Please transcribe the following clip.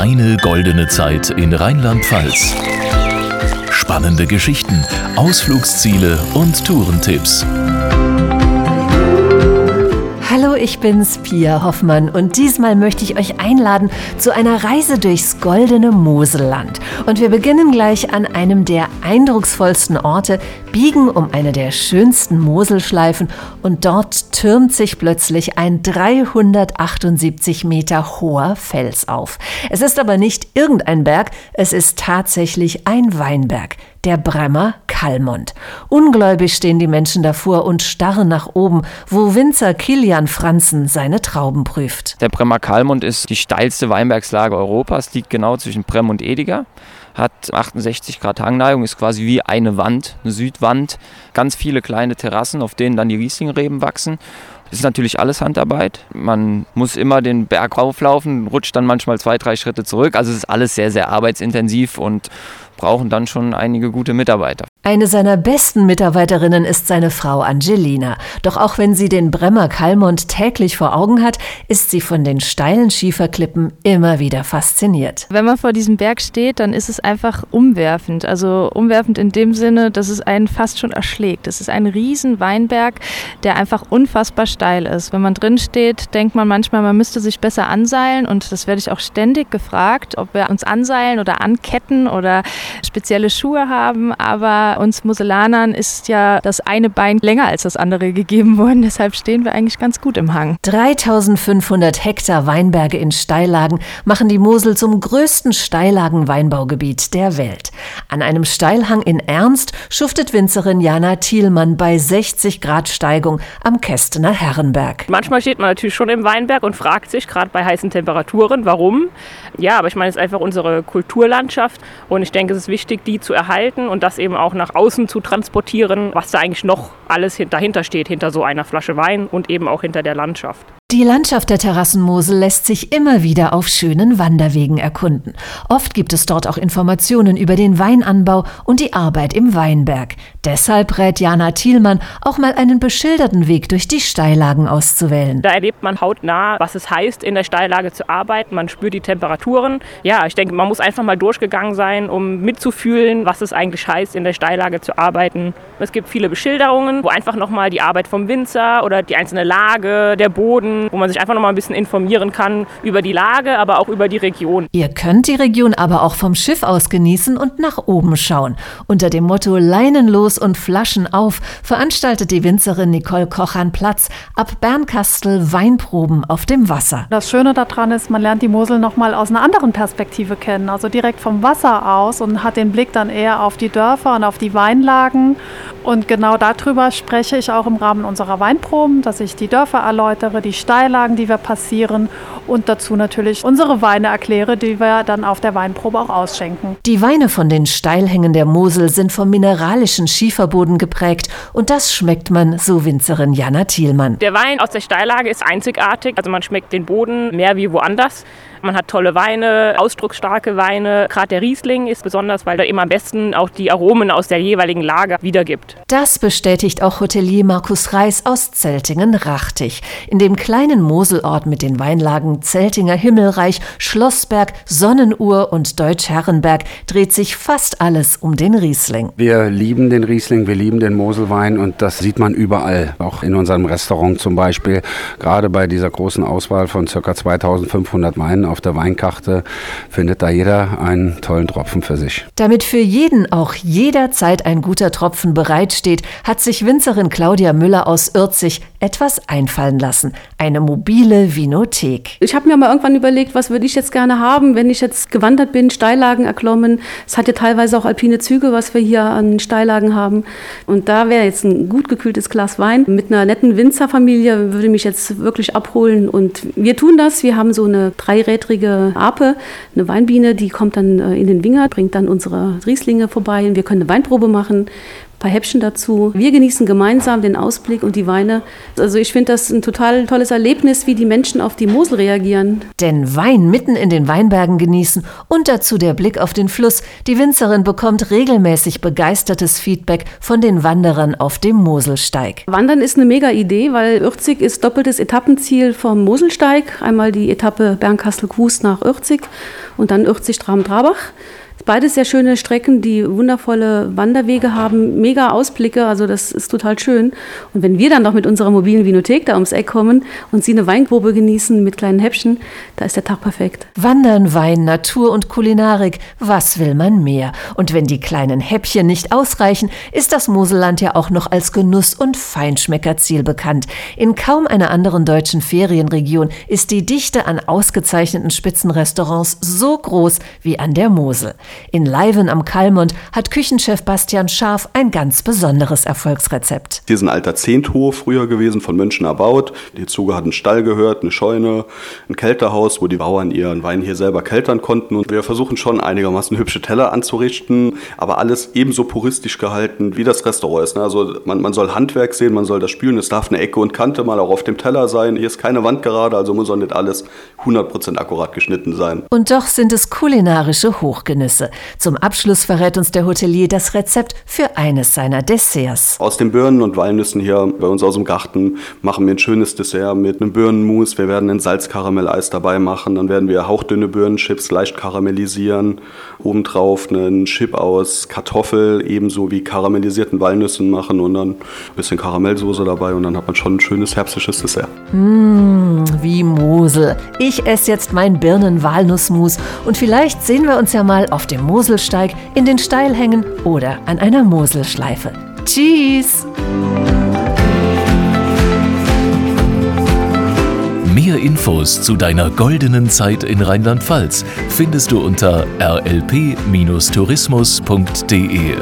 Deine goldene Zeit in Rheinland-Pfalz. Spannende Geschichten, Ausflugsziele und Tourentipps. Hallo, ich bin's, Pia Hoffmann und diesmal möchte ich euch einladen zu einer Reise durchs goldene Moselland. Und wir beginnen gleich an einem der eindrucksvollsten Orte, biegen um eine der schönsten Moselschleifen und dort türmt sich plötzlich ein 378 Meter hoher Fels auf. Es ist aber nicht irgendein Berg, es ist tatsächlich ein Weinberg der Bremmer Kalmont. Ungläubig stehen die Menschen davor und starren nach oben, wo Winzer Kilian Franzen seine Trauben prüft. Der Bremmer Kalmont ist die steilste Weinbergslage Europas, liegt genau zwischen Brem und Ediger hat 68 Grad Hangneigung, ist quasi wie eine Wand, eine Südwand. Ganz viele kleine Terrassen, auf denen dann die Rieslingreben wachsen. Das ist natürlich alles Handarbeit. Man muss immer den Berg rauflaufen, rutscht dann manchmal zwei, drei Schritte zurück. Also es ist alles sehr, sehr arbeitsintensiv und brauchen dann schon einige gute Mitarbeiter. Eine seiner besten Mitarbeiterinnen ist seine Frau Angelina. Doch auch wenn sie den Bremmer Kalmont täglich vor Augen hat, ist sie von den steilen Schieferklippen immer wieder fasziniert. Wenn man vor diesem Berg steht, dann ist es einfach umwerfend. Also umwerfend in dem Sinne, dass es einen fast schon erschlägt. Es ist ein riesen Weinberg, der einfach unfassbar steil ist. Wenn man drin steht, denkt man manchmal, man müsste sich besser anseilen und das werde ich auch ständig gefragt, ob wir uns anseilen oder anketten oder spezielle Schuhe haben. Aber uns Muselanern ist ja das eine Bein länger als das andere gegeben worden. Deshalb stehen wir eigentlich ganz gut im Hang. 3500 Hektar Weinberge in Steillagen machen die Mosel zum größten Steillagen-Weinbaugebiet der Welt. An einem Steilhang in Ernst schuftet Winzerin Jana Thielmann bei 60 Grad Steigung am Kästener Herrenberg. Manchmal steht man natürlich schon im Weinberg und fragt sich, gerade bei heißen Temperaturen, warum. Ja, aber ich meine, es ist einfach unsere Kulturlandschaft und ich denke, es ist wichtig, die zu erhalten und das eben auch nach außen zu transportieren, was da eigentlich noch alles dahinter steht, hinter so einer Flasche Wein und eben auch hinter der Landschaft. Die Landschaft der Terrassenmosel lässt sich immer wieder auf schönen Wanderwegen erkunden. Oft gibt es dort auch Informationen über den Weinanbau und die Arbeit im Weinberg. Deshalb rät Jana Thielmann, auch mal einen beschilderten Weg durch die Steillagen auszuwählen. Da erlebt man hautnah, was es heißt, in der Steillage zu arbeiten. Man spürt die Temperaturen. Ja, ich denke, man muss einfach mal durchgegangen sein, um mitzufühlen, was es eigentlich heißt, in der Steillage zu arbeiten. Es gibt viele Beschilderungen, wo einfach nochmal die Arbeit vom Winzer oder die einzelne Lage, der Boden, wo man sich einfach noch mal ein bisschen informieren kann über die Lage, aber auch über die Region. Ihr könnt die Region aber auch vom Schiff aus genießen und nach oben schauen. Unter dem Motto Leinen los und Flaschen auf veranstaltet die Winzerin Nicole Kochan Platz ab Bernkastel Weinproben auf dem Wasser. Das Schöne daran ist, man lernt die Mosel noch mal aus einer anderen Perspektive kennen, also direkt vom Wasser aus und hat den Blick dann eher auf die Dörfer und auf die Weinlagen. Und genau darüber spreche ich auch im Rahmen unserer Weinproben, dass ich die Dörfer erläutere, die Steillagen, die wir passieren und dazu natürlich unsere Weine erkläre, die wir dann auf der Weinprobe auch ausschenken. Die Weine von den Steilhängen der Mosel sind vom mineralischen Schieferboden geprägt und das schmeckt man, so Winzerin Jana Thielmann. Der Wein aus der Steillage ist einzigartig, also man schmeckt den Boden mehr wie woanders. Man hat tolle Weine, ausdrucksstarke Weine. Gerade der Riesling ist besonders, weil er eben am besten auch die Aromen aus der jeweiligen Lage wiedergibt. Das bestätigt auch Hotelier Markus Reis aus Zeltingen-Rachtig. In dem kleinen Moselort mit den Weinlagen Zeltinger Himmelreich, Schlossberg, Sonnenuhr und Deutsch-Herrenberg dreht sich fast alles um den Riesling. Wir lieben den Riesling, wir lieben den Moselwein und das sieht man überall. Auch in unserem Restaurant zum Beispiel. Gerade bei dieser großen Auswahl von ca. 2500 Weinen auf der Weinkarte findet da jeder einen tollen Tropfen für sich. Damit für jeden auch jederzeit ein guter Tropfen bereitsteht, hat sich Winzerin Claudia Müller aus Ürzig etwas einfallen lassen. Eine mobile Vinothek. Ich habe mir mal irgendwann überlegt, was würde ich jetzt gerne haben, wenn ich jetzt gewandert bin, Steillagen erklommen. Es hat ja teilweise auch alpine Züge, was wir hier an Steillagen haben. Und da wäre jetzt ein gut gekühltes Glas Wein mit einer netten Winzerfamilie, würde mich jetzt wirklich abholen. Und wir tun das. Wir haben so eine dreirädrige Ape, eine Weinbiene, die kommt dann äh, in den Winger, bringt dann unsere Rieslinge vorbei und wir können eine Weinprobe machen paar Häppchen dazu. Wir genießen gemeinsam den Ausblick und die Weine. Also ich finde das ein total tolles Erlebnis, wie die Menschen auf die Mosel reagieren. Denn Wein mitten in den Weinbergen genießen und dazu der Blick auf den Fluss. Die Winzerin bekommt regelmäßig begeistertes Feedback von den Wanderern auf dem Moselsteig. Wandern ist eine mega Idee, weil Ürzig ist doppeltes Etappenziel vom Moselsteig. Einmal die Etappe Bernkastel-Kues nach Ürzig und dann Ürzig-Tram-Trabach. Beides sehr schöne Strecken, die wundervolle Wanderwege haben, mega Ausblicke, also das ist total schön. Und wenn wir dann noch mit unserer mobilen Vinothek da ums Eck kommen und Sie eine Weinprobe genießen mit kleinen Häppchen, da ist der Tag perfekt. Wandern, Wein, Natur und Kulinarik, was will man mehr? Und wenn die kleinen Häppchen nicht ausreichen, ist das Moselland ja auch noch als Genuss- und Feinschmeckerziel bekannt. In kaum einer anderen deutschen Ferienregion ist die Dichte an ausgezeichneten Spitzenrestaurants so groß wie an der Mosel. In Leiven am Kalmund hat Küchenchef Bastian Scharf ein ganz besonderes Erfolgsrezept. Hier ist ein alter Zehnthof früher gewesen, von München erbaut. Hierzu hat ein Stall gehört, eine Scheune, ein Kälterhaus, wo die Bauern ihren Wein hier selber keltern konnten. Und wir versuchen schon einigermaßen hübsche Teller anzurichten, aber alles ebenso puristisch gehalten, wie das Restaurant ist. Ne? Also man, man soll Handwerk sehen, man soll das spülen. Es darf eine Ecke und Kante mal auch auf dem Teller sein. Hier ist keine Wand gerade, also muss auch nicht alles 100% akkurat geschnitten sein. Und doch sind es kulinarische Hochgenüsse. Zum Abschluss verrät uns der Hotelier das Rezept für eines seiner Desserts. Aus den Birnen und Walnüssen hier bei uns aus dem Garten machen wir ein schönes Dessert mit einem Birnenmus. Wir werden ein Salzkaramelleis dabei machen. Dann werden wir hauchdünne Birnenchips leicht karamellisieren. Obendrauf einen Chip aus Kartoffel ebenso wie karamellisierten Walnüssen machen und dann ein bisschen Karamellsoße dabei und dann hat man schon ein schönes herbstliches Dessert. Mmh, wie Mosel. Ich esse jetzt mein Birnen-Walnussmus und vielleicht sehen wir uns ja mal auf dem Moselsteig, in den Steilhängen oder an einer Moselschleife. Tschüss! Mehr Infos zu deiner goldenen Zeit in Rheinland-Pfalz findest du unter rlp-tourismus.de.